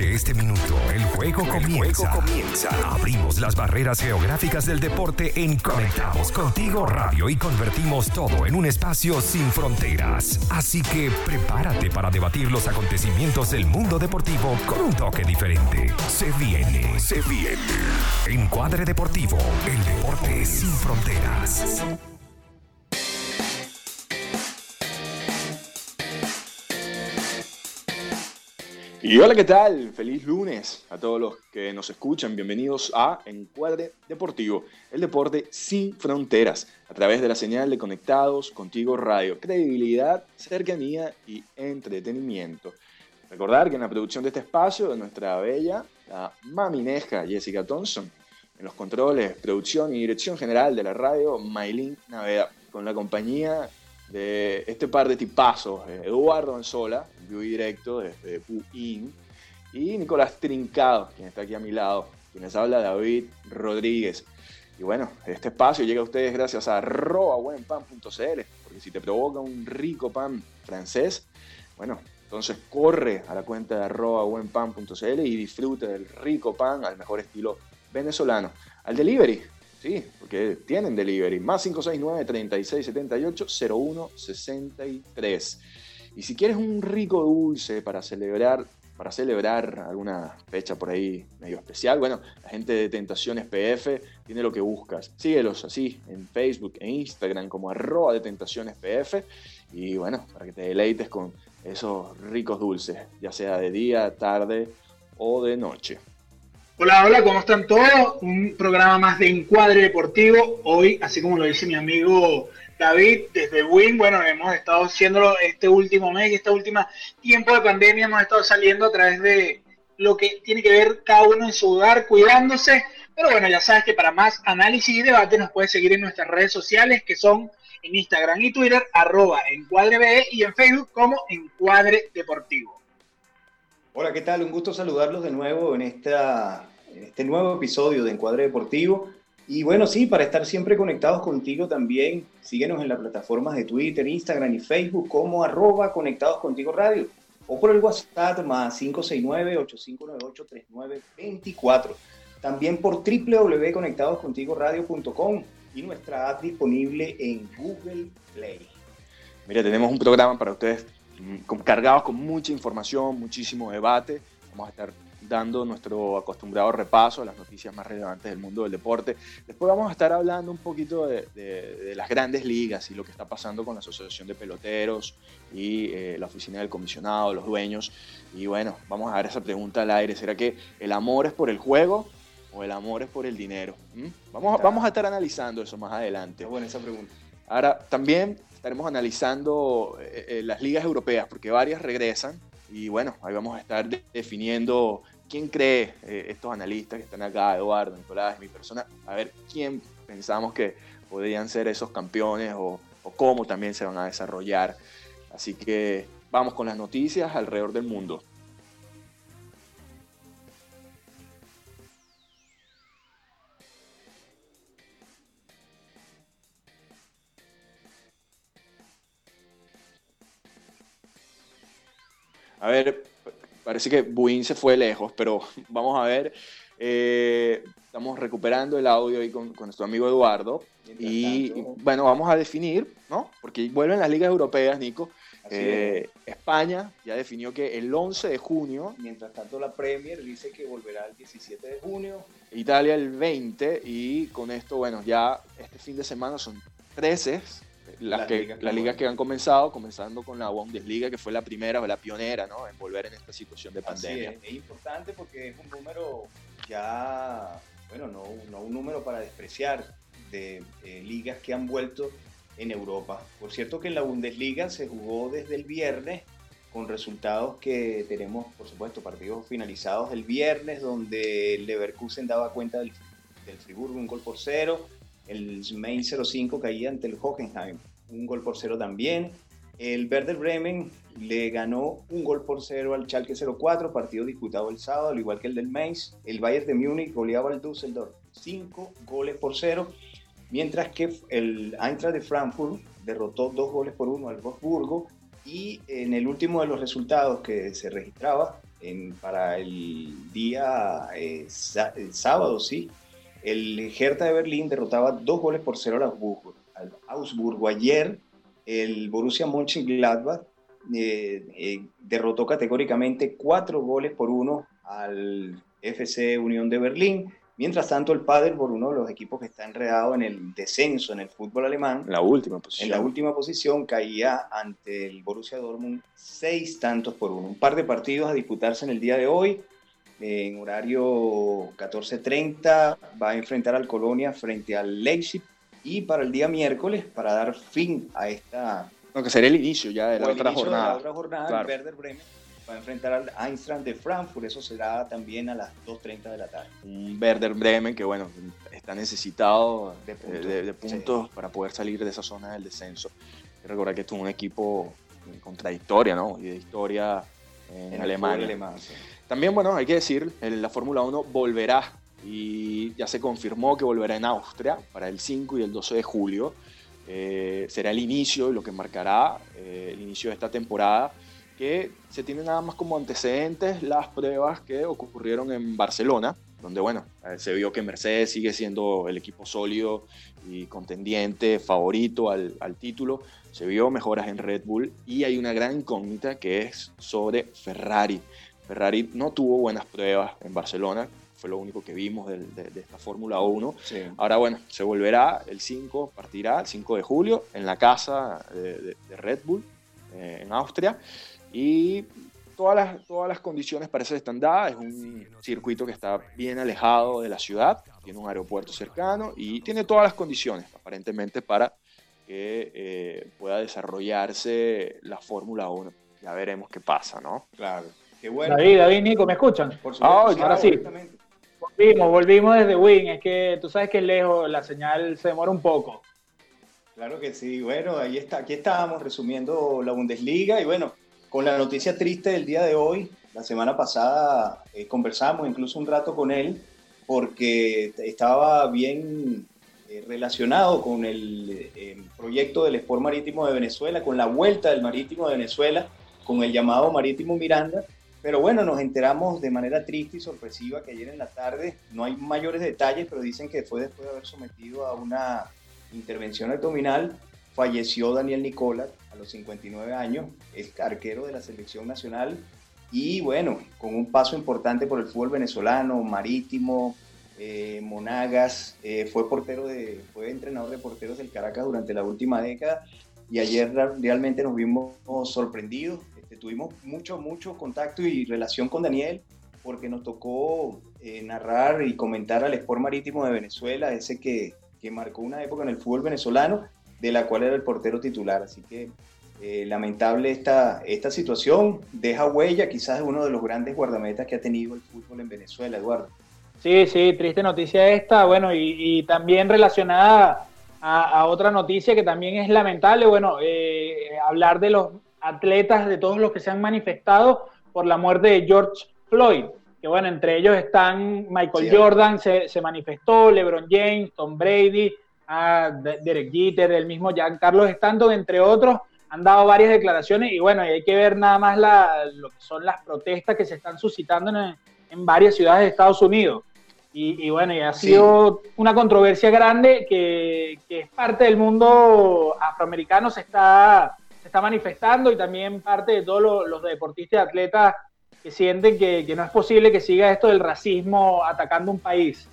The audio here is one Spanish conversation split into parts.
Desde este minuto, el juego comienza. comienza. Abrimos las barreras geográficas del deporte en Conectados Contigo Radio y convertimos todo en un espacio sin fronteras. Así que prepárate para debatir los acontecimientos del mundo deportivo con un toque diferente. Se viene, se viene. Encuadre Deportivo, el deporte sin fronteras. Y hola, ¿qué tal? Feliz lunes a todos los que nos escuchan. Bienvenidos a Encuadre Deportivo, el deporte sin fronteras, a través de la señal de Conectados Contigo Radio. Credibilidad, cercanía y entretenimiento. Recordar que en la producción de este espacio, nuestra bella, la mamineja Jessica Thompson, en los controles, producción y dirección general de la radio, Maylin Naveda, con la compañía de este par de tipazos, eh, Eduardo Anzola, vivo directo desde PUIN, y Nicolás Trincado, quien está aquí a mi lado, quienes habla David Rodríguez. Y bueno, este espacio llega a ustedes gracias a buenpan.cl, porque si te provoca un rico pan francés, bueno, entonces corre a la cuenta de buenpan.cl y disfrute del rico pan al mejor estilo venezolano. Al delivery, Sí, porque tienen delivery. Más 569-3678-0163. Y si quieres un rico dulce para celebrar, para celebrar alguna fecha por ahí medio especial, bueno, la gente de Tentaciones PF tiene lo que buscas. Síguelos así en Facebook e Instagram como arroba de Tentaciones PF. Y bueno, para que te deleites con esos ricos dulces, ya sea de día, tarde o de noche. Hola, hola, ¿cómo están todos? Un programa más de Encuadre Deportivo. Hoy, así como lo dice mi amigo David, desde Win, bueno, hemos estado haciéndolo este último mes y este último tiempo de pandemia, hemos estado saliendo a través de lo que tiene que ver cada uno en su hogar, cuidándose. Pero bueno, ya sabes que para más análisis y debate nos puedes seguir en nuestras redes sociales, que son en Instagram y Twitter, arroba encuadre y en Facebook como Encuadre Deportivo. Hola, ¿qué tal? Un gusto saludarlos de nuevo en esta este nuevo episodio de Encuadre Deportivo. Y bueno, sí, para estar siempre conectados contigo también, síguenos en las plataformas de Twitter, Instagram y Facebook como arroba conectados contigo radio o por el WhatsApp más 569-8598-3924. También por www.conectadoscontigoradio.com y nuestra app disponible en Google Play. Mira, tenemos un programa para ustedes mm, cargados con mucha información, muchísimo debate. Vamos a estar dando nuestro acostumbrado repaso a las noticias más relevantes del mundo del deporte. Después vamos a estar hablando un poquito de, las grandes ligas y lo que está pasando con la Asociación de Peloteros y eh, la Oficina del Comisionado, los dueños. Y bueno, vamos a dar esa pregunta al aire. ¿Será que el amor es por el juego o el amor es por el dinero? ¿Mm? Vamos, vamos a estar analizando eso más adelante. buena esa pregunta. Ahora, también estaremos analizando eh, eh, las ligas europeas, porque varias regresan. Y bueno, ahí vamos a estar definiendo ¿quién cree, eh, estos analistas que están acá, Eduardo, Nicolás, mi persona, a ver quién pensamos que podrían ser esos campeones o, cómo también se van a desarrollar? Así que vamos con las noticias alrededor del mundo. A ver, Parece que Buin se fue lejos, pero vamos a ver. Eh, estamos recuperando el audio ahí con, nuestro amigo Eduardo. Y, bueno, vamos a definir, ¿no? Porque vuelven las ligas europeas, Nico. Eh, España ya definió que el 11 de junio. Mientras tanto, la Premier dice que volverá el 17 de junio. Italia el 20. Y con esto, bueno, ya este fin de semana son 13 las, que, ligas, que, han comenzado, comenzando con la Bundesliga, que fue la primera o la pionera ¿no? en volver en esta situación de pandemia. Es, importante porque es un número ya, bueno, no, no un número para despreciar de eh, ligas que han vuelto en Europa. Por cierto que en la Bundesliga se jugó desde el viernes con resultados que tenemos, por supuesto, partidos finalizados el viernes, donde el Leverkusen daba cuenta del, del Friburgo un gol por cero, el Main 05 caía ante el Hoffenheim un gol por cero también. El Werder Bremen le ganó un gol por cero al Schalke 04, partido disputado el sábado, al igual que el del Mainz. El Bayern de Múnich goleaba al Düsseldorf, cinco goles por cero, mientras que el Eintracht de Frankfurt derrotó dos goles por uno al Wolfsburgo. Y en el último de los resultados que se registraba, para el día eh, sábado, sí. El Hertha de Berlín derrotaba dos goles por cero al Augsburgo. Al Augsburgo. Ayer el Borussia Mönchengladbach eh, eh, derrotó categóricamente cuatro goles por uno al FC Unión de Berlín. Mientras tanto, el por uno de los equipos que está enredado en el descenso en el fútbol alemán, la última posición. en la última posición caía ante el Borussia Dortmund seis tantos por uno. Un par de partidos a disputarse en el día de hoy. En horario 14.30 va a enfrentar al Colonia frente al Leipzig y para el día miércoles, para dar fin a esta... No, que sería el inicio ya de la otra jornada. De la otra jornada, Werder Bremen va a enfrentar al Eintracht de Frankfurt, eso será también a las 2.30 de la tarde. Un Werder Bremen que, bueno, está necesitado de, puntos para poder salir de esa zona del descenso. Hay que recordar que esto es un equipo contradictoria, ¿no? Y de historia en, Alemania. También, bueno, hay que decir, la Fórmula 1 volverá y ya se confirmó que volverá en Austria para el 5 y el 12 de julio. Eh, será el inicio, lo que marcará eh, el inicio de esta temporada que se tiene nada más como antecedentes las pruebas que ocurrieron en Barcelona, donde bueno, eh, se vio que Mercedes sigue siendo el equipo sólido y contendiente, favorito al, al título, se vio mejoras en Red Bull y hay una gran incógnita que es sobre Ferrari. Ferrari no tuvo buenas pruebas en Barcelona, fue lo único que vimos de, esta Fórmula 1. Ahora, bueno, se volverá el 5, partirá el 5 de julio en la casa de, Red Bull eh, en Austria. Y todas las, todas las condiciones para eso están dadas. Es un circuito que está bien alejado de la ciudad, tiene un aeropuerto cercano y tiene todas las condiciones, aparentemente, para que eh, pueda desarrollarse la Fórmula 1. Ya veremos qué pasa, ¿no? Claro. Qué bueno. David, David, Nico, ¿me escuchan? Por ah, ahora sí. Volvimos, volvimos desde Win. Es que tú sabes que es lejos, la señal se demora un poco. Claro que sí. Bueno, ahí está. Aquí estábamos resumiendo la Bundesliga y bueno, con la noticia triste del día de hoy. La semana pasada eh, conversamos incluso un rato con él porque estaba bien eh, relacionado con el eh, proyecto del Sport Marítimo de Venezuela, con la vuelta del Marítimo de Venezuela, con el llamado Marítimo Miranda. Pero bueno, nos enteramos de manera triste y sorpresiva que ayer en la tarde, no hay mayores detalles, pero dicen que fue después de haber sometido a una intervención abdominal, falleció Daniel Nicola, a los 59 años, es arquero de la selección nacional. Y bueno, con un paso importante por el fútbol venezolano, marítimo, eh, Monagas, eh, fue portero de, fue entrenador de porteros del Caracas durante la última década. Y ayer realmente nos vimos sorprendidos, tuvimos mucho, mucho contacto y relación con Daniel porque nos tocó eh, narrar y comentar al Sport Marítimo de Venezuela, ese que, que marcó una época en el fútbol venezolano de la cual era el portero titular. Así que eh, lamentable esta, esta situación, deja huella, quizás es uno de los grandes guardametas que ha tenido el fútbol en Venezuela, Eduardo. Sí, sí, triste noticia esta, bueno, y, también relacionada a, otra noticia que también es lamentable, bueno, eh, hablar de los atletas, de todos los que se han manifestado por la muerte de George Floyd, que bueno, entre ellos están Michael Jordan, se, se manifestó, LeBron James, Tom Brady, a Derek Jeter, el mismo Carlos Stanton, entre otros, han dado varias declaraciones y bueno, hay que ver nada más lo que son las protestas que se están suscitando en, varias ciudades de Estados Unidos. Y, bueno, y ha sido una controversia grande que, es parte del mundo afroamericano, se está, se está manifestando y también parte de todos los, deportistas y atletas que sienten que, que no es posible que siga esto del racismo atacando un país.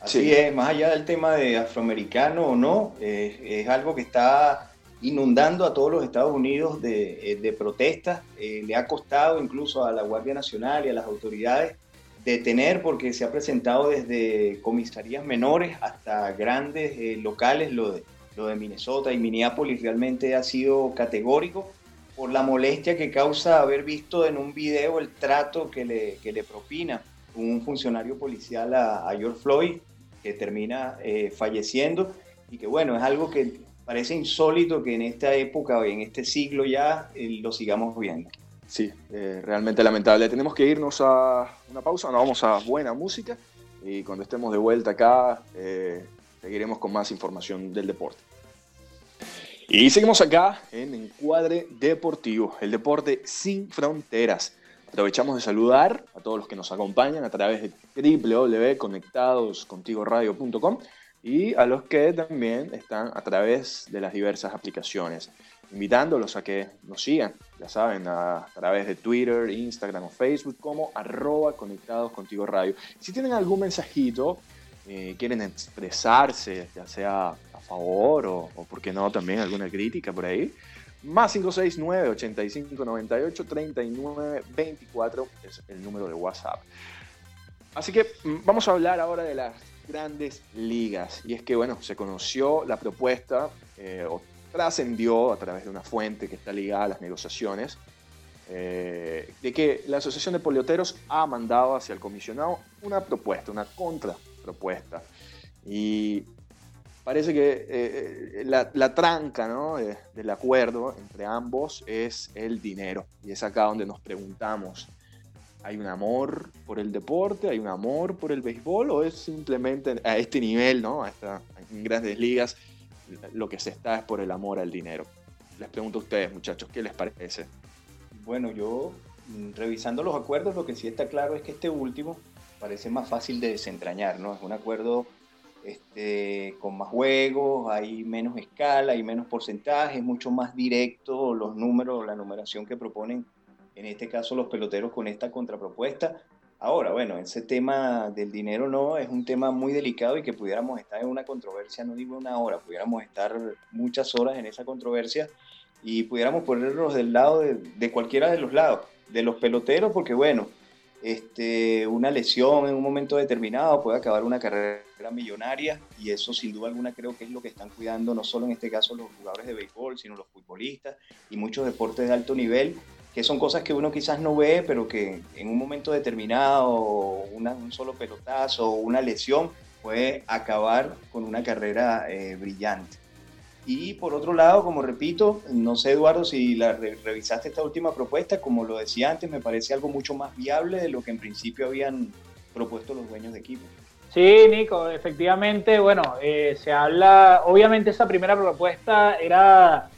Así es, más allá del tema de afroamericano o no, es algo que está inundando a todos los Estados Unidos de, eh, protestas. Eh, le ha costado incluso a la Guardia Nacional y a las autoridades detener porque se ha presentado desde comisarías menores hasta grandes eh, locales, lo de, lo de Minnesota y Minneapolis realmente ha sido categórico por la molestia que causa haber visto en un video el trato que le, que le propina un funcionario policial a, a George Floyd que termina eh, falleciendo y que bueno, es algo que parece insólito que en esta época o en este siglo ya eh, lo sigamos viendo. Sí, eh, realmente lamentable. Tenemos que irnos a una pausa, nos vamos a buena música y cuando estemos de vuelta acá seguiremos con más información del deporte. Y seguimos acá en Encuadre Deportivo, el deporte sin fronteras aprovechamos de saludar a todos los que nos acompañan a través de www.conectadoscontigoradio.com y a los que también están a través de las diversas aplicaciones. Invitándolos a que nos sigan, ya saben, a, través de Twitter, Instagram o Facebook como arroba radio. Si tienen algún mensajito, eh, quieren expresarse, ya sea a favor o, o, por qué no, también alguna crítica por ahí, más 569 8598 3924 es el número de WhatsApp. Así que mm, vamos a hablar ahora de las grandes ligas. Y es que, bueno, se conoció la propuesta eh, o trascendió a través de una fuente que está ligada a las negociaciones eh, de que la Asociación de Polioteros ha mandado hacia el comisionado una propuesta, una contrapropuesta. Y parece que eh, la, tranca ¿no? del acuerdo entre ambos es el dinero. Y es acá donde nos preguntamos, ¿Hay un amor por el deporte? ¿Hay un amor por el béisbol? ¿O es simplemente a este nivel, ¿no? en grandes ligas, lo que se está es por el amor al dinero? Les pregunto a ustedes, muchachos, ¿qué les parece? Bueno, yo mm, revisando los acuerdos, lo que sí está claro es que este último parece más fácil de desentrañar, ¿no? Es un acuerdo este, con más juegos, hay menos escala, hay menos porcentaje, es mucho más directo los números, la numeración que proponen en este caso los peloteros con esta contrapropuesta. Ahora, bueno, ese tema del dinero no es un tema muy delicado y que pudiéramos estar en una controversia, no digo una hora, pudiéramos estar muchas horas en esa controversia y pudiéramos ponernos del lado de, cualquiera de los lados, de los peloteros, porque bueno, este, una lesión en un momento determinado puede acabar una carrera millonaria y eso sin duda alguna creo que es lo que están cuidando no solo en este caso los jugadores de béisbol, sino los futbolistas y muchos deportes de alto nivel que son cosas que uno quizás no ve, pero que en un momento determinado, un solo pelotazo o una lesión puede acabar con una carrera eh, brillante. Y por otro lado, como repito, no sé Eduardo si la revisaste esta última propuesta, como lo decía antes, me parece algo mucho más viable de lo que en principio habían propuesto los dueños de equipo. Sí, Nico, efectivamente, bueno, eh, se habla, obviamente esa primera propuesta era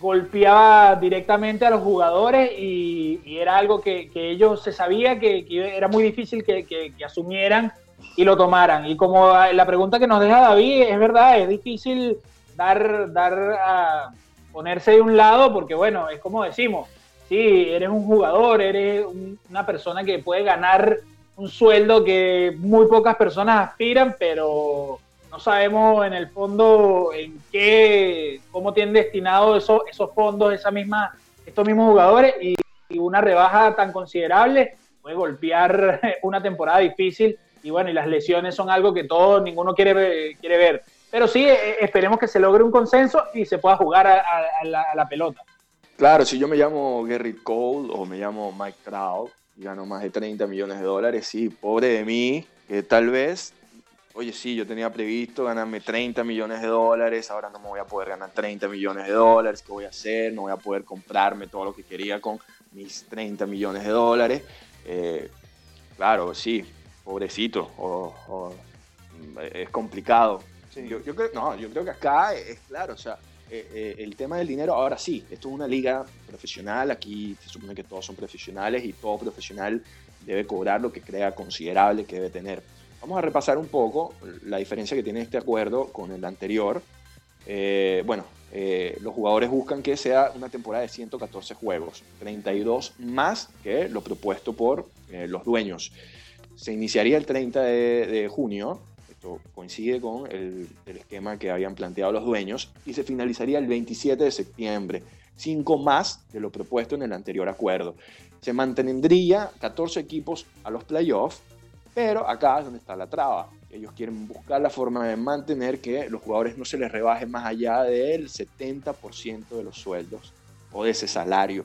golpeaba directamente a los jugadores y, era algo que, ellos se sabía que, era muy difícil que, asumieran y lo tomaran. Y como la pregunta que nos deja David, es verdad, es difícil dar, dar a ponerse de un lado porque, bueno, es como decimos, sí, eres un jugador, eres una persona que puede ganar un sueldo que muy pocas personas aspiran, pero no sabemos en el fondo en qué, cómo tienen destinado esos, esos fondos, esa misma, estos mismos jugadores y, una rebaja tan considerable puede golpear una temporada difícil y bueno, y las lesiones son algo que todos, ninguno quiere, quiere ver. Pero sí, eh, esperemos que se logre un consenso y se pueda jugar a, la, pelota. Claro, si yo me llamo Gary Cole o me llamo Mike Trout y gano más de 30 millones de dólares, sí, pobre de mí, que tal vez oye, sí, yo tenía previsto ganarme 30 millones de dólares, ahora no me voy a poder ganar 30 millones de dólares, ¿qué voy a hacer? No voy a poder comprarme todo lo que quería con mis 30 millones de dólares. Eh, claro, sí, pobrecito, es complicado. Yo, creo, no, yo creo que acá es claro, o sea, eh, eh, el tema del dinero, ahora sí, esto es una liga profesional, aquí se supone que todos son profesionales y todo profesional debe cobrar lo que crea considerable que debe tener. Vamos a repasar un poco la diferencia que tiene este acuerdo con el anterior. Eh, bueno, los jugadores buscan que sea una temporada de 114 juegos, 32 más que lo propuesto por los dueños. Se iniciaría el 30 de, junio, esto coincide con el, el, esquema que habían planteado los dueños, y se finalizaría el 27 de septiembre, 5 más de lo propuesto en el anterior acuerdo. Se mantendría 14 equipos a los playoffs pero acá es donde está la traba. Ellos quieren buscar la forma de mantener que los jugadores no se les rebaje más allá del 70% de los sueldos o de ese salario.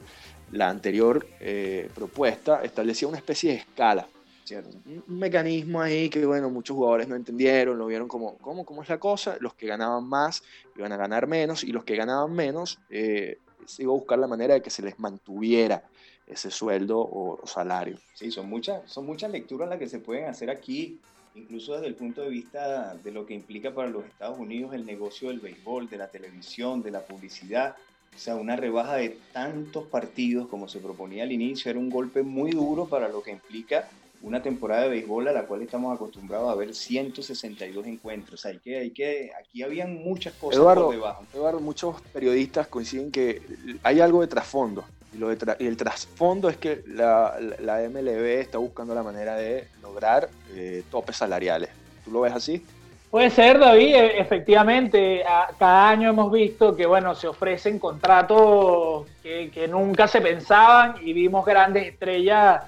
La anterior eh, propuesta establecía una especie de escala, un mecanismo ahí que, bueno, muchos jugadores no entendieron, lo vieron como, ¿cómo, cómo es la cosa? Los que ganaban más iban a ganar menos y los que ganaban menos eh, se iba a buscar la manera de que se les mantuviera ese sueldo o, salario. Sí, son muchas, son muchas lecturas las que se pueden hacer aquí, incluso desde el punto de vista de lo que implica para los Estados Unidos el negocio del béisbol, de la televisión, de la publicidad. O sea, una rebaja de tantos partidos como se proponía al inicio era un golpe muy duro para lo que implica una temporada de béisbol a la cual estamos acostumbrados a ver 162 encuentros. Hay que, hay que, aquí habían muchas cosas por debajo. Eduardo, muchos periodistas coinciden que hay algo de trasfondo. Y, lo de y el trasfondo es que la, la, MLB está buscando la manera de lograr eh, topes salariales. ¿Tú lo ves así? Puede ser, David, e, efectivamente. Cada año hemos visto que, bueno, se ofrecen contratos que, nunca se pensaban y vimos grandes estrellas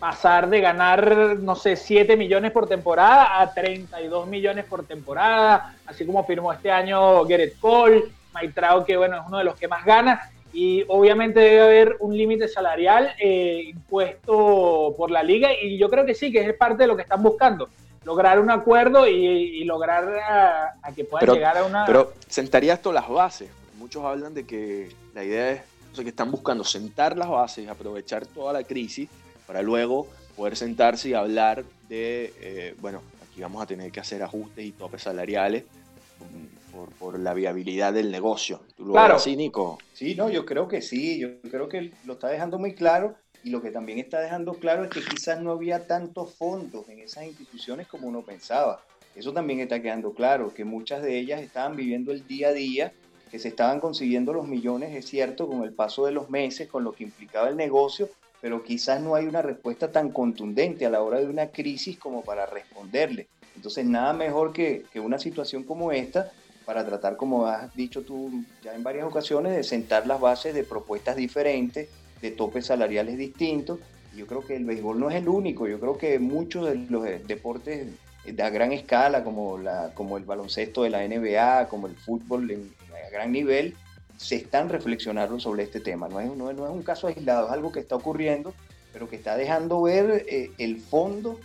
pasar de ganar, no sé, 7 millones por temporada a 32 millones por temporada, así como firmó este año Gerrit Cole, Maitrao, que bueno, es uno de los que más gana, y obviamente debe haber un límite salarial eh, impuesto por la liga, y yo creo que sí, que es parte de lo que están buscando lograr un acuerdo y, lograr a, que puedan llegar a una... Pero sentaría esto las bases. Muchos hablan de que la idea es o sea, que están buscando sentar las bases, aprovechar toda la crisis para luego poder sentarse y hablar de, eh, bueno, aquí vamos a tener que hacer ajustes y topes salariales por, por la viabilidad del negocio. ¿Tú lo claro. así, Nico? Sí, no, yo creo que sí, yo creo que lo está dejando muy claro y lo que también está dejando claro es que quizás no había tantos fondos en esas instituciones como uno pensaba. Eso también está quedando claro, que muchas de ellas estaban viviendo el día a día, que se estaban consiguiendo los millones, es cierto, con el paso de los meses, con lo que implicaba el negocio, pero quizás no hay una respuesta tan contundente a la hora de una crisis como para responderle. Entonces, nada mejor que, que una situación como esta para tratar, como has dicho tú ya en varias ocasiones, de sentar las bases de propuestas diferentes, de topes salariales distintos. Yo creo que el béisbol no es el único, yo creo que muchos de los deportes de gran escala, como, la, como el baloncesto de la NBA, como el fútbol en, a gran nivel, se están reflexionando sobre este tema. No es, no, es, un caso aislado, es algo que está ocurriendo, pero que está dejando ver eh, el fondo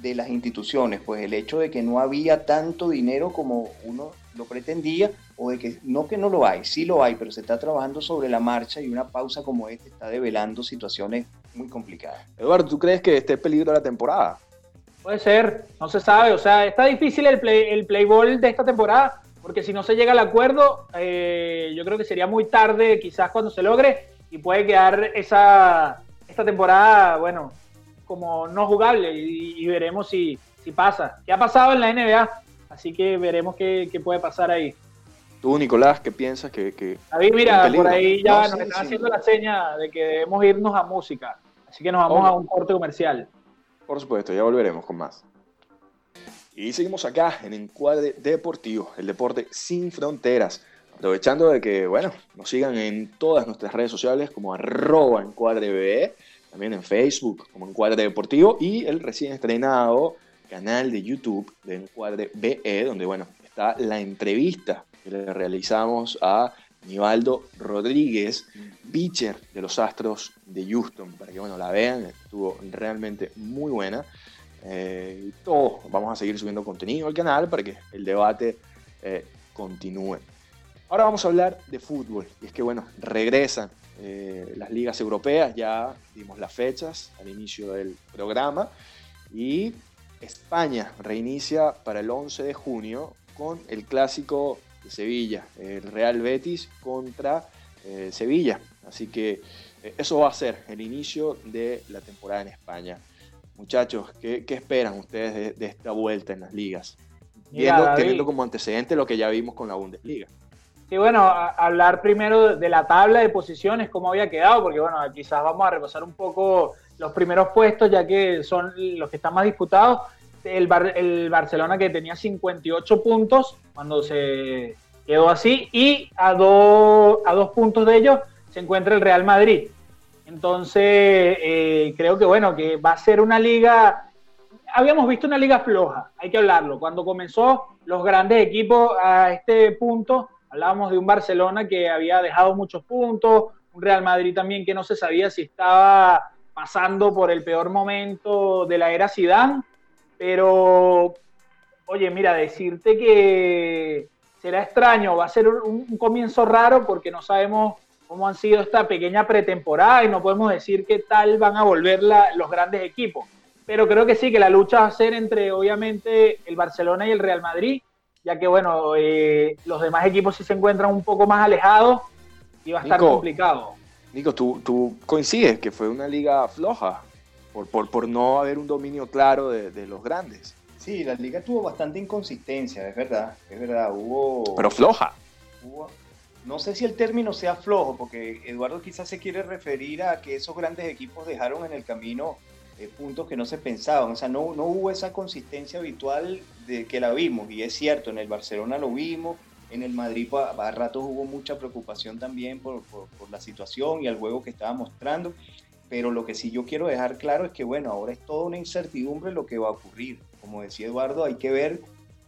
de las instituciones, pues el hecho de que no había tanto dinero como uno lo pretendía, o de que no que no lo hay, sí lo hay, pero se está trabajando sobre la marcha y una pausa como esta está develando situaciones muy complicadas. Eduardo, ¿tú crees que esté peligro la temporada? Puede ser, no se sabe, o sea, está difícil el play, el play ball de esta temporada, porque si no se llega al acuerdo, eh, yo creo que sería muy tarde quizás cuando se logre y puede quedar esa, esta temporada, bueno, como no jugable y, veremos si, si, pasa. ¿Qué ha pasado en la NBA? Así que veremos qué, qué puede pasar ahí. Tú, Nicolás, ¿qué piensas que... que David, mira, por ahí ya nos están haciendo la seña de que debemos irnos a música. Así que nos vamos a un corte comercial. Por supuesto, ya volveremos con más. Y seguimos acá en Encuadre Deportivo, el deporte sin fronteras. Aprovechando de que, bueno, nos sigan en todas nuestras redes sociales como arroba encuadrebbe también en Facebook como Encuadre Deportivo y el recién estrenado canal de YouTube de Encuadre BE, donde bueno, está la entrevista que le realizamos a Nivaldo Rodríguez, pitcher de los Astros de Houston, para que bueno, la vean, estuvo realmente muy buena. Eh, todos vamos a seguir subiendo contenido al canal para que el debate eh, continúe. Ahora vamos a hablar de fútbol, y es que bueno, regresan eh, las ligas europeas, ya dimos las fechas al inicio del programa y España reinicia para el 11 de junio con el clásico de Sevilla, el Real Betis contra eh, Sevilla. Así que eh, eso va a ser el inicio de la temporada en España. Muchachos, ¿qué, esperan ustedes de, esta vuelta en las ligas? teniendo como antecedente lo que ya vimos con la Bundesliga. Sí, bueno, hablar primero de la tabla de posiciones, cómo había quedado, porque bueno, quizás vamos a repasar un poco los primeros puestos, ya que son los que están más disputados. El, el Barcelona que tenía 58 puntos cuando se quedó así, y a, a dos puntos de ellos se encuentra el Real Madrid. Entonces, eh, creo que bueno, que va a ser una liga. Habíamos visto una liga floja, hay que hablarlo. Cuando comenzó los grandes equipos a este punto, Hablábamos de un Barcelona que había dejado muchos puntos, un Real Madrid también que no se sabía si estaba pasando por el peor momento de la era Zidane, pero oye, mira, decirte que será extraño, va a ser un, comienzo raro porque no sabemos cómo han sido esta pequeña pretemporada y no podemos decir qué tal van a volver los grandes equipos. Pero creo que sí, que la lucha va a ser entre obviamente el Barcelona y el Real Madrid ya que bueno, eh, los demás equipos sí se encuentran un poco más alejados iba a estar complicado. Nico, ¿tú, ¿tú coincides que fue una liga floja por, por, por no haber un dominio claro de, de, los grandes? Sí, la liga tuvo bastante inconsistencia, es verdad, es verdad, hubo... Pero floja. No sé si el término sea flojo, porque Eduardo quizás se quiere referir a que esos grandes equipos dejaron en el camino eh, puntos que no se pensaban, o sea, no, no hubo esa consistencia habitual de que la vimos, y es cierto, en el Barcelona lo vimos, en el Madrid a, ratos hubo mucha preocupación también por, la situación y el juego que estaba mostrando. Pero lo que sí yo quiero dejar claro es que, bueno, ahora es toda una incertidumbre lo que va a ocurrir. Como decía Eduardo, hay que ver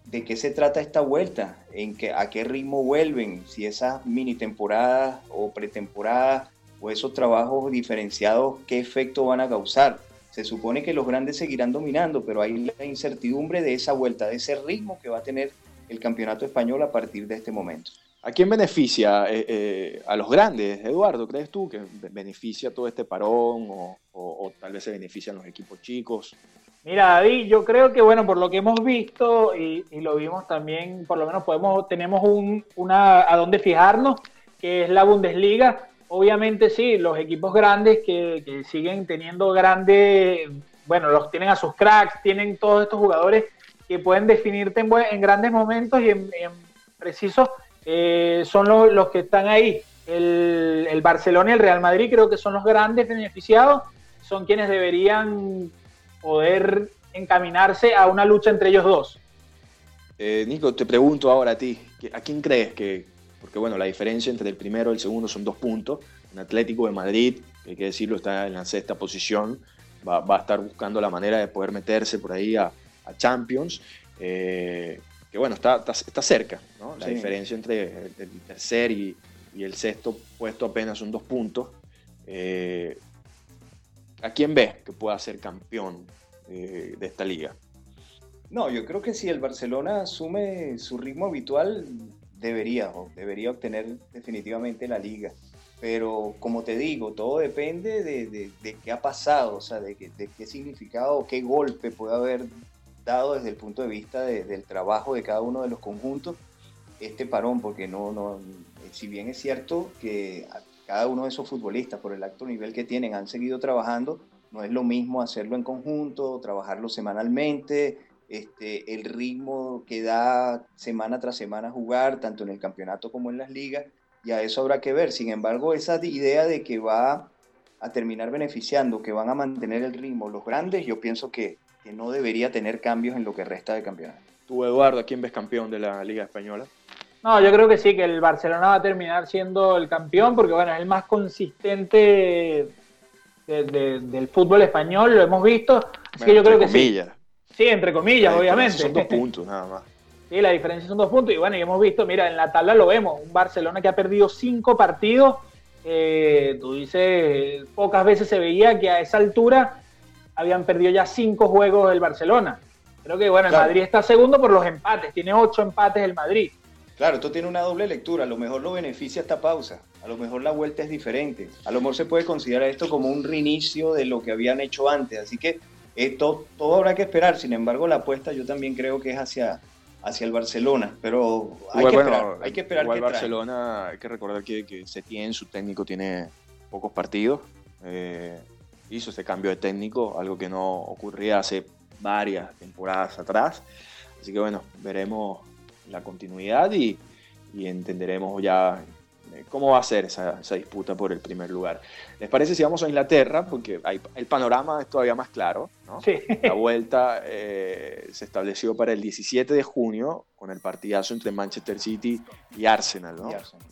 de qué se trata esta vuelta, en que, a qué ritmo vuelven, si esas mini temporadas o pretemporadas o esos trabajos diferenciados, qué efecto van a causar. Se supone que los grandes seguirán dominando, pero hay la incertidumbre de esa vuelta, de ese ritmo que va a tener el campeonato español a partir de este momento. ¿A quién beneficia? Eh, eh, ¿A los grandes, Eduardo? ¿Crees tú que beneficia todo este parón o, tal vez se benefician los equipos chicos? Mira, David, yo creo que, bueno, por lo que hemos visto y, lo vimos también, por lo menos podemos, tenemos un, una a dónde fijarnos, que es la Bundesliga. Obviamente sí, los equipos grandes que, siguen teniendo grandes, bueno, los tienen a sus cracks, tienen todos estos jugadores que pueden definirte en, grandes momentos y en, precisos eh, son los, que están ahí. El, Barcelona y el Real Madrid creo que son los grandes beneficiados, son quienes deberían poder encaminarse a una lucha entre ellos dos. Eh, Nico, te pregunto ahora a ti, ¿a quién crees que, porque bueno, la diferencia entre el primero y el segundo son dos puntos, un Atlético de Madrid, hay que decirlo, está en la sexta posición, va, va a estar buscando la manera de poder meterse por ahí a, a Champions, eh, que bueno, está, está, cerca, ¿no? La diferencia entre el, tercer y, el sexto puesto apenas son dos puntos. Eh, ¿A quién ves que pueda ser campeón eh, de esta liga? No, yo creo que si el Barcelona asume su ritmo habitual, debería, debería obtener definitivamente la liga. Pero como te digo, todo depende de, qué ha pasado, o sea, de, de qué significado, qué golpe puede haber dado desde el punto de vista del trabajo de cada uno de los conjuntos este parón, porque no, no, si bien es cierto que cada uno de esos futbolistas, por el alto nivel que tienen, han seguido trabajando, no es lo mismo hacerlo en conjunto, trabajarlo semanalmente, este, el ritmo que da semana tras semana jugar, tanto en el campeonato como en las ligas, y a eso habrá que ver. Sin embargo, esa idea de que va a terminar beneficiando, que van a mantener el ritmo los grandes, yo pienso que, que no debería tener cambios en lo que resta de campeonato. Tú, Eduardo, ¿a quién ves campeón de la Liga Española? No, yo creo que sí, que el Barcelona va a terminar siendo el campeón porque, bueno, es el más consistente del fútbol español, lo hemos visto. Así que yo creo que sí. Sí, entre comillas, obviamente. Son dos puntos nada más. Sí, la diferencia son dos puntos. Y bueno, y hemos visto, mira, en la tabla lo vemos, un Barcelona que ha perdido cinco partidos. Eh, tú dices, pocas veces se veía que a esa altura habían perdido ya cinco juegos el Barcelona. Creo que, bueno, el Madrid está segundo por los empates, tiene ocho empates el Madrid. Claro, esto tiene una doble lectura. A lo mejor lo beneficia esta pausa. A lo mejor la vuelta es diferente. A lo mejor se puede considerar esto como un reinicio de lo que habían hecho antes. Así que esto, todo habrá que esperar. Sin embargo, la apuesta yo también creo que es hacia, hacia el Barcelona. Pero hay que esperar. Hay que esperar igual Barcelona, hay que recordar que, que Setién, su técnico, tiene pocos partidos. Eh, hizo ese cambio de técnico, algo que no ocurría hace varias temporadas atrás. Así que bueno, veremos la continuidad y, entenderemos ya eh, cómo va a ser esa, disputa por el primer lugar. ¿Les parece si vamos a Inglaterra? Porque el panorama es todavía más claro. La vuelta eh, se estableció para el 17 de junio con el partidazo entre Manchester City y Arsenal.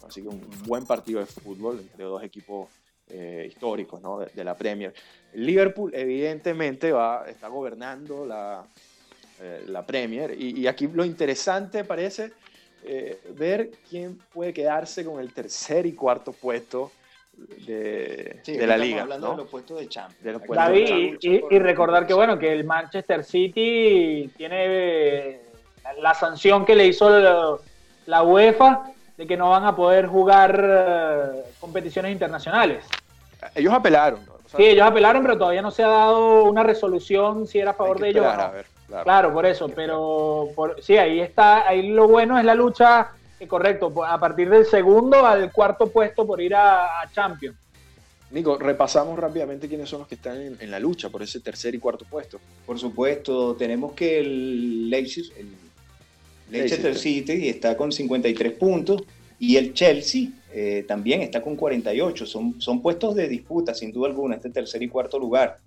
Así que un buen partido de fútbol entre dos equipos eh, históricos de, la Premier. Liverpool evidentemente va, está gobernando la, eh, la Premier y, aquí lo interesante parece eh, ver quién puede quedarse con el tercer y cuarto puesto de, la liga. Hablando de los puestos de Champions. David, y, recordar que bueno que el Manchester City tiene la sanción que le hizo la UEFA de que no van a poder jugar competiciones internacionales. Ellos apelaron. sí, ellos apelaron, pero todavía no se ha dado una resolución si era a favor de ellos. claro. por eso, pero sí, ahí está, ahí lo bueno es la lucha correcto, a partir del segundo al cuarto puesto por ir a, Champions. Nico, repasamos rápidamente quiénes son los que están en, la lucha por ese tercer y cuarto puesto. Por supuesto, tenemos que el Leicester, el Leicester City está con 53 puntos y el Chelsea eh, también está con 48. Son, son puestos de disputa, sin duda alguna, este tercer y cuarto lugar.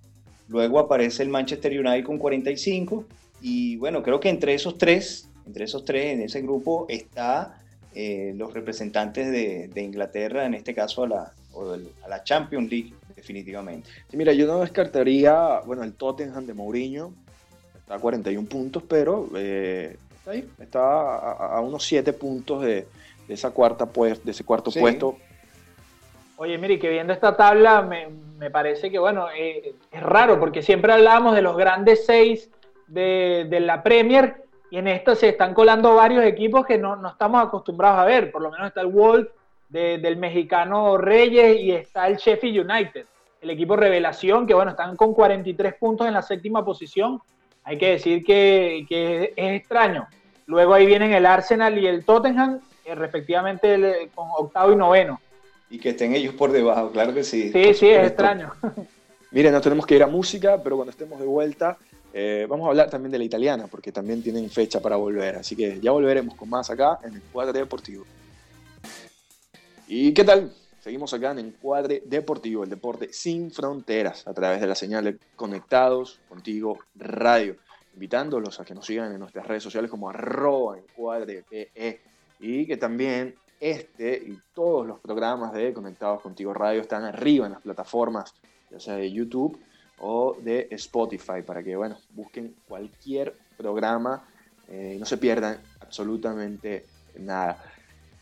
Luego aparece el Manchester United con 45 y bueno, creo que entre esos tres, entre esos tres en ese grupo está eh, los representantes de, Inglaterra, en este caso a la, a la Champions League, definitivamente. Sí, mira, yo no descartaría, bueno, el Tottenham de Mourinho está a 41 puntos, pero eh, está ahí, está a, unos 7 puntos de, esa cuarta pues, de ese cuarto puesto Oye, mire, que viendo esta tabla me, parece que, bueno, eh, es raro porque siempre hablamos de los grandes seis de, la Premier y en esta se están colando varios equipos que no, estamos acostumbrados a ver. Por lo menos está el Wolf del mexicano Reyes y está el Sheffield United, el equipo revelación, que, bueno, están con 43 puntos en la séptima posición. Hay que decir que, es, extraño. Luego ahí vienen el Arsenal y el Tottenham, eh, respectivamente con octavo y noveno y que estén ellos por debajo, claro que sí. Sí, sí, es extraño. Miren, nos tenemos que ir a música, pero cuando estemos de vuelta eh, vamos a hablar también de la italiana, porque también tienen fecha para volver. Así que ya volveremos con más acá en Encuadre Deportivo. ¿Y qué tal? Seguimos acá en Encuadre Deportivo, el deporte sin fronteras, a través de la señal de Conectados Contigo Radio. Invitándolos a que nos sigan en nuestras redes sociales como arroba encuadre y que también este y todos los programas de Conectados Contigo Radio están arriba en las plataformas, ya sea de YouTube o de Spotify, para que bueno, busquen cualquier programa eh, y no se pierdan absolutamente nada.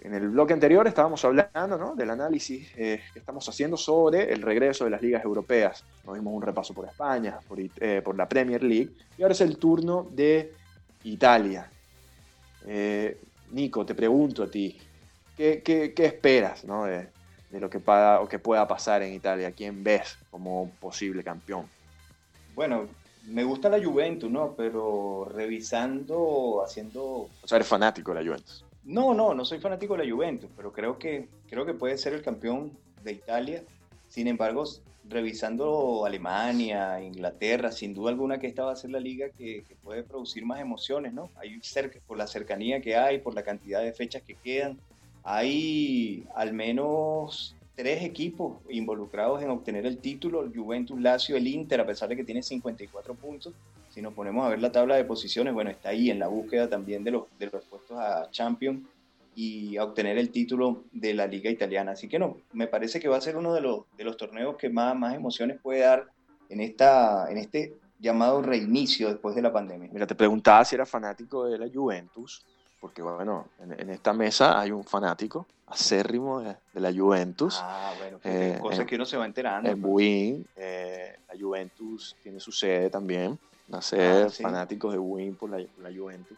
En el bloque anterior estábamos hablando del análisis eh, que estamos haciendo sobre el regreso de las ligas europeas. Nos dimos un repaso por España, por, eh, por la Premier League, y ahora es el turno de Italia. Nico, te pregunto a ti, ¿Qué, esperas de, lo que, pueda, o que pueda pasar en Italia? ¿Quién ves como posible campeón? Bueno, me gusta la Juventus, ¿no? Pero revisando, haciendo... O sea, eres fanático de la Juventus. No, no, no soy fanático de la Juventus, pero creo que, creo que puede ser el campeón de Italia. Sin embargo, revisando Alemania, Inglaterra, sin duda alguna que esta va a ser la liga que, puede producir más emociones, ¿no? Hay cerca, por la cercanía que hay, por la cantidad de fechas que quedan, hay al menos tres equipos involucrados en obtener el título, el Juventus, Lazio, el Inter, a pesar de que tiene 54 puntos. Si nos ponemos a ver la tabla de posiciones, bueno, está ahí en la búsqueda también de los, de los puestos a Champions y a obtener el título de la Liga Italiana. Así que no, me parece que va a ser uno de los, de los torneos que más, más emociones puede dar en, esta, en este llamado reinicio después de la pandemia. Mira, te preguntaba si era fanático de la Juventus porque bueno, en, esta mesa hay un fanático acérrimo de, la Juventus. Ah, bueno, eh, cosas que uno se va enterando. En pues. Buin, eh, la Juventus tiene su sede también, nacer ah, fanáticos de Buin por la, Juventus.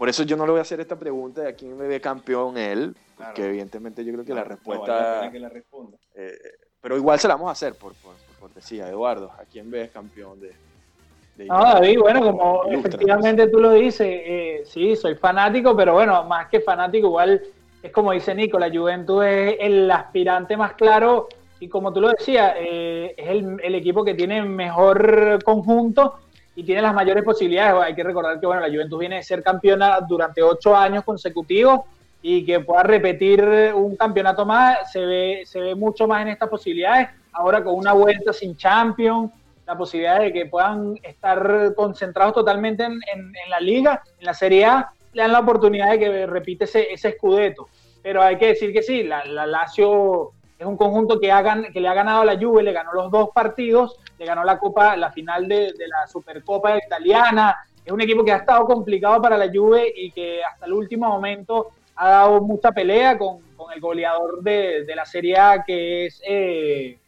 Por eso yo no le voy a hacer esta pregunta de a quién me ve campeón él, porque evidentemente yo creo que la respuesta... que la responda. Eh, pero igual se la vamos a hacer, por, por, por cortesía. Eduardo, ¿a quién ves campeón de, Ah, David, bueno, como efectivamente tú lo dices, eh, sí, soy fanático, pero bueno, más que fanático, igual es como dice Nico, la Juventus es el aspirante más claro y como tú lo decías, eh, es el, equipo que tiene mejor conjunto y tiene las mayores posibilidades. Hay que recordar que bueno, la Juventus viene de ser campeona durante ocho años consecutivos y que pueda repetir un campeonato más, se ve, se ve mucho más en estas posibilidades. Ahora con una vuelta sin Champions, la posibilidad de que puedan estar concentrados totalmente en, la liga, en la Serie A, le dan la oportunidad de que repite ese, ese escudeto. Pero hay que decir que sí, la, Lazio es un conjunto que, le ha ganado a la Juve, le ganó los dos partidos, le ganó la Copa, la final de, la Supercopa italiana. Es un equipo que ha estado complicado para la Juve y que hasta el último momento ha dado mucha pelea con, el goleador de, la Serie A, que es eh,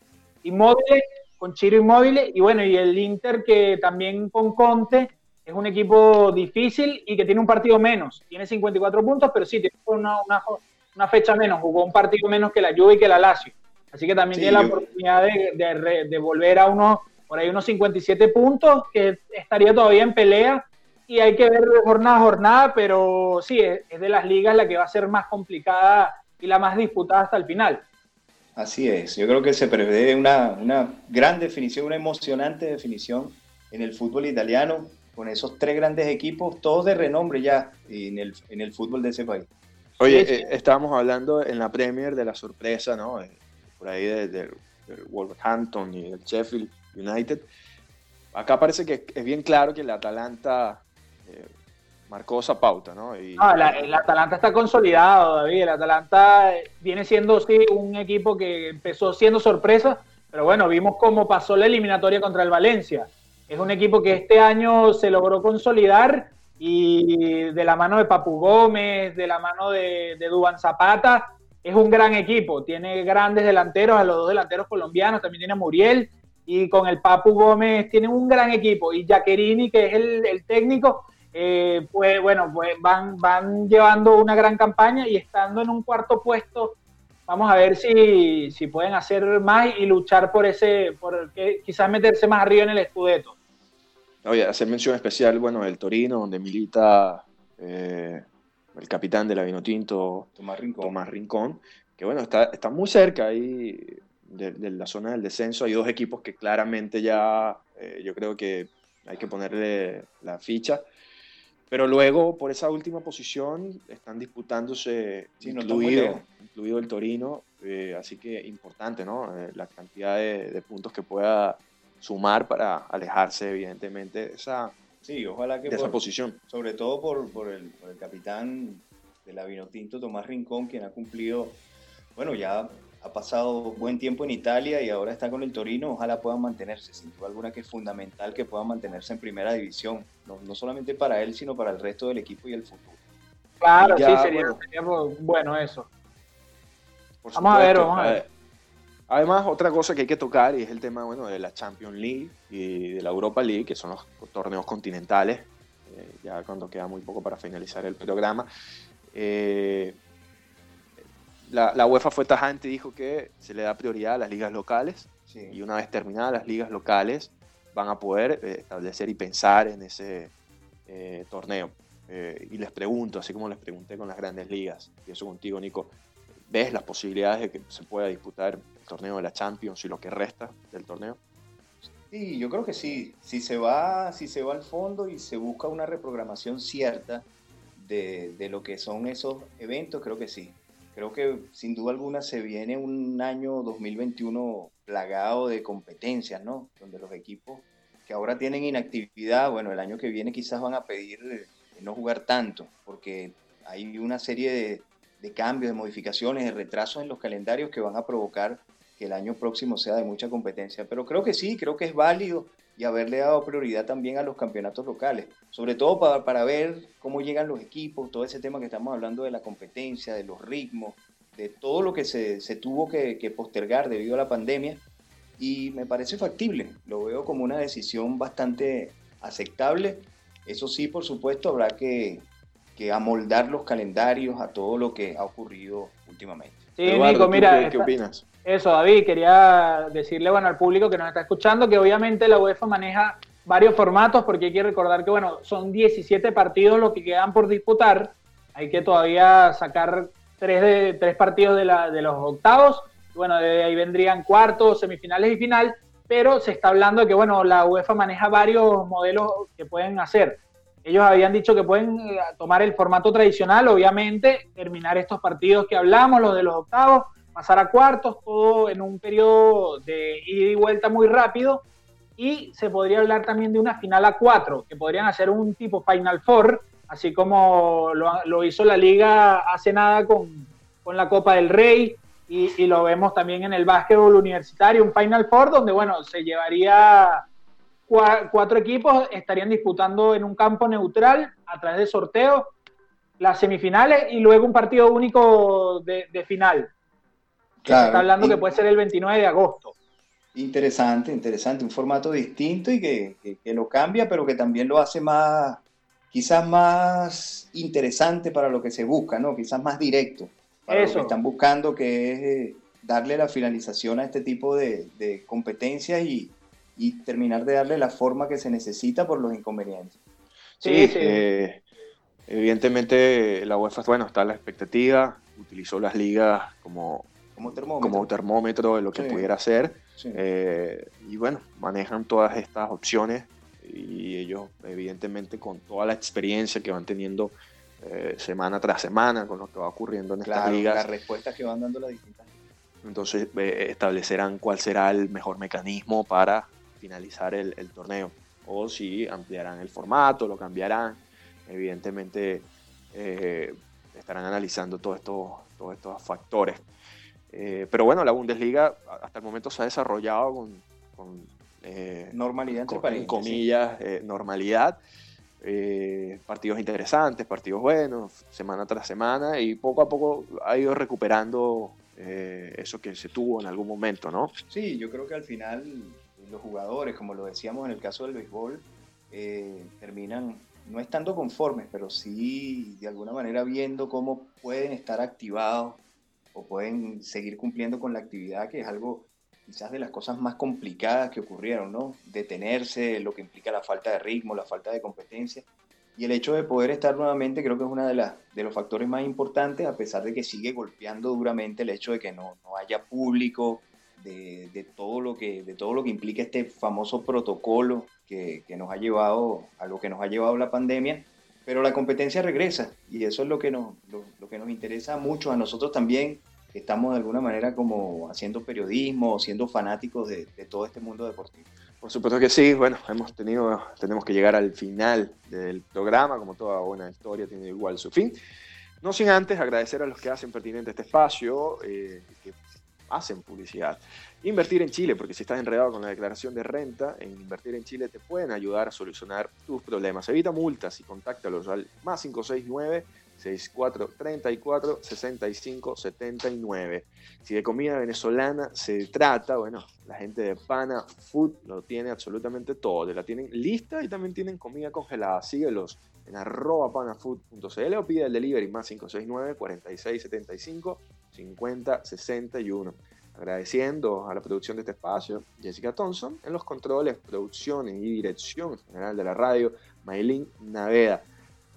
Inmóvil, con Chiro Inmóvil y bueno, y el Inter que también con Conte es un equipo difícil y que tiene un partido menos. Tiene 54 puntos, pero sí, tiene una, una, fecha menos. Jugó un partido menos que la Juve y que la Lazio. Así que también tiene la oportunidad de, de, volver a unos, por ahí unos 57 puntos, que estaría todavía en pelea. y hay que ver jornada a jornada, pero sí, es, de las ligas la que va a ser más complicada y la más disputada hasta el final. Así es, yo creo que se prevé una, una gran definición, una emocionante definición en el fútbol italiano, con esos tres grandes equipos, todos de renombre ya en el, en el fútbol de ese país. Oye, eh, estábamos hablando en la Premier de la sorpresa, ¿no? Eh, por ahí del Wolverhampton y del Sheffield United. Acá parece que es bien claro que el Atalanta eh, marcó esa pauta, ¿no? Y, el Atalanta está consolidado, David. El Atalanta viene siendo sí, un equipo que empezó siendo sorpresa, pero bueno, vimos cómo pasó la eliminatoria contra el Valencia. Es un equipo que este año se logró consolidar y de la mano de Papu Gómez, de la mano de, de Duban Zapata, es un gran equipo. Tiene grandes delanteros, a los dos delanteros colombianos, también tiene a Muriel y con el Papu Gómez tienen un gran equipo. Y Jaquerini, que es el, técnico, pues bueno, pues van, van llevando una gran campaña y estando en un cuarto puesto, vamos a ver si, si pueden hacer más y luchar por ese, por quizás meterse más arriba en el escudeto. Oye, hacer mención especial, bueno, el Torino, donde milita eh, el capitán de la Vinotinto, Tomás Rincón. Tomás Rincón, que bueno, está, está muy cerca ahí de, la zona del descenso. Hay dos equipos que claramente ya eh, yo creo que hay que ponerle la ficha. Pero luego, por esa última posición, están disputándose, incluido, incluido, el Torino, eh, así que importante, ¿no? Eh, la cantidad de, puntos que pueda sumar para alejarse, evidentemente, de esa, sí, ojalá que esa posición. Sobre todo por, por, el, por el capitán de la Vinotinto, Tomás Rincón, quien ha cumplido, bueno, ya ha pasado buen tiempo en Italia y ahora está con el Torino, ojalá puedan mantenerse, sin duda alguna que es fundamental que puedan mantenerse en primera división, no, solamente para él, sino para el resto del equipo y el futuro. Claro, sí, sería, bueno eso. vamos a ver, vamos a ver. Además, otra cosa que hay que tocar y es el tema bueno, de la Champions League y de la Europa League, que son los torneos continentales, eh, ya cuando queda muy poco para finalizar el programa. Eh, la, UEFA fue tajante y dijo que se le da prioridad a las ligas locales y una vez terminadas las ligas locales van a poder eh, establecer y pensar en ese eh, torneo. Eh, y les pregunto, así como les pregunté con las grandes ligas, y eso contigo, Nico, ¿ves las posibilidades de que se pueda disputar el torneo de la Champions y lo que resta del torneo? Sí, yo creo que sí. Si se va, si se va al fondo y se busca una reprogramación cierta de, de lo que son esos eventos, creo que sí creo que sin duda alguna se viene un año 2021 plagado de competencias, ¿no? Donde los equipos que ahora tienen inactividad, bueno, el año que viene quizás van a pedir no jugar tanto, porque hay una serie de, de cambios, de modificaciones, de retrasos en los calendarios que van a provocar que el año próximo sea de mucha competencia. Pero creo que sí, creo que es válido y haberle dado prioridad también a los campeonatos locales, sobre todo para, para ver cómo llegan los equipos, todo ese tema que estamos hablando de la competencia, de los ritmos, de todo lo que se, se tuvo que, que, postergar debido a la pandemia y me parece factible, lo veo como una decisión bastante aceptable. Eso sí, por supuesto, habrá que, que amoldar los calendarios a todo lo que ha ocurrido últimamente. Sí, Nico, mira, ¿qué, opinas? Eso, David, quería decirle bueno, al público que nos está escuchando que obviamente la UEFA maneja varios formatos porque hay que recordar que bueno, son 17 partidos los que quedan por disputar. Hay que todavía sacar tres, de, tres partidos de, la, de los octavos. Bueno, de ahí vendrían cuartos, semifinales y final. Pero se está hablando de que bueno, la UEFA maneja varios modelos que pueden hacer. Ellos habían dicho que pueden eh, tomar el formato tradicional, obviamente, terminar estos partidos que hablamos, los de los octavos, pasar a cuartos, todo en un periodo de ida y vuelta muy rápido. Y se podría hablar también de una final a cuatro, que podrían hacer un tipo Final Four, así como lo, hizo la liga hace nada con, con la Copa del Rey, y, y, lo vemos también en el básquetbol universitario, un Final Four donde, bueno, se llevaría cuatro equipos, estarían disputando en un campo neutral a través de sorteo las semifinales y luego un partido único de, de final está hablando que puede ser el 29 de agosto. Interesante, interesante, un formato distinto y que, lo cambia, pero que también lo hace más, quizás más interesante para lo que se busca, ¿no? Quizás más directo. Para Eso. lo que están buscando, que es eh, darle la finalización a este tipo de, de competencias y, y terminar de darle la forma que se necesita por los inconvenientes. Sí, eh, evidentemente la UEFA, bueno, está a la expectativa, utilizó las ligas como, como, termómetro. de lo que pudiera ser. Eh, y bueno, manejan todas estas opciones y ellos evidentemente con toda la experiencia que van teniendo eh, semana tras semana con lo que va ocurriendo en estas ligas. Las respuestas que van dando las distintas. Entonces eh, establecerán cuál será el mejor mecanismo para finalizar el, torneo o si ampliarán el formato, lo cambiarán. Evidentemente eh, estarán analizando todo esto, todos estos factores. pero bueno, la Bundesliga hasta el momento se ha desarrollado con, normalidad, entre comillas, normalidad. Eh, partidos interesantes, partidos buenos, semana tras semana, y poco a poco ha ido recuperando eh, eso que se tuvo en algún momento, ¿no? Sí, yo creo que al final los jugadores, como lo decíamos en el caso del béisbol, eh, terminan no estando conformes, pero sí de alguna manera viendo cómo pueden estar activados o pueden seguir cumpliendo con la actividad, que es algo quizás de las cosas más complicadas que ocurrieron, ¿no? Detenerse, lo que implica la falta de ritmo, la falta de competencia. Y el hecho de poder estar nuevamente creo que es uno de, de los factores más importantes, a pesar de que sigue golpeando duramente el hecho de que no, no haya público, de, de, todo lo que, de todo lo que implica este famoso protocolo que, que, nos ha llevado a lo que nos ha llevado la pandemia. Pero la competencia regresa y eso es lo que nos, lo, lo que nos interesa mucho a nosotros también estamos de alguna manera como haciendo periodismo, siendo fanáticos de, todo este mundo deportivo. Por supuesto que sí, bueno, hemos tenido, tenemos que llegar al final del programa, como toda buena historia tiene igual su fin. No sin antes agradecer a los que hacen pertinente este espacio, eh, que hacen publicidad. Invertir en Chile, porque si estás enredado con la declaración de renta, en Invertir en Chile te pueden ayudar a solucionar tus problemas. Evita multas y contáctalos al más 569 64 34 65 79. Si de comida venezolana se trata, bueno, la gente de Pana Food lo tiene absolutamente todo. La tienen lista y también tienen comida congelada. Síguelos en arroba panafood.cl o pide el delivery más 569 46 75 50 61. Agradeciendo a la producción de este espacio, Jessica Thompson, en los controles, producción y dirección general de la radio, Maylin Naveda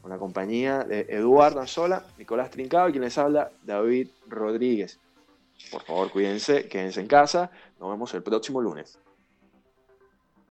con la compañía de Eduardo Anzola, Nicolás Trincado y quien les habla, David Rodríguez. Por favor, cuídense, quédense en casa. Nos vemos el próximo lunes.